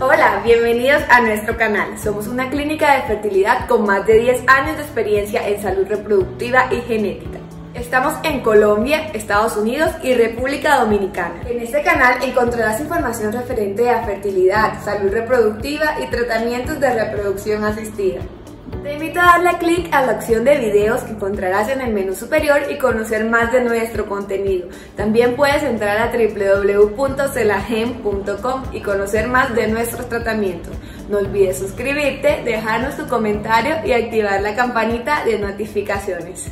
Hola, bienvenidos a nuestro canal. Somos una clínica de fertilidad con más de 10 años de experiencia en salud reproductiva y genética. Estamos en Colombia, Estados Unidos y República Dominicana. En este canal encontrarás información referente a fertilidad, salud reproductiva y tratamientos de reproducción asistida. Te invito a darle clic a la opción de videos que encontrarás en el menú superior y conocer más de nuestro contenido. También puedes entrar a www.celagem.com y conocer más de nuestros tratamientos. No olvides suscribirte, dejarnos tu comentario y activar la campanita de notificaciones.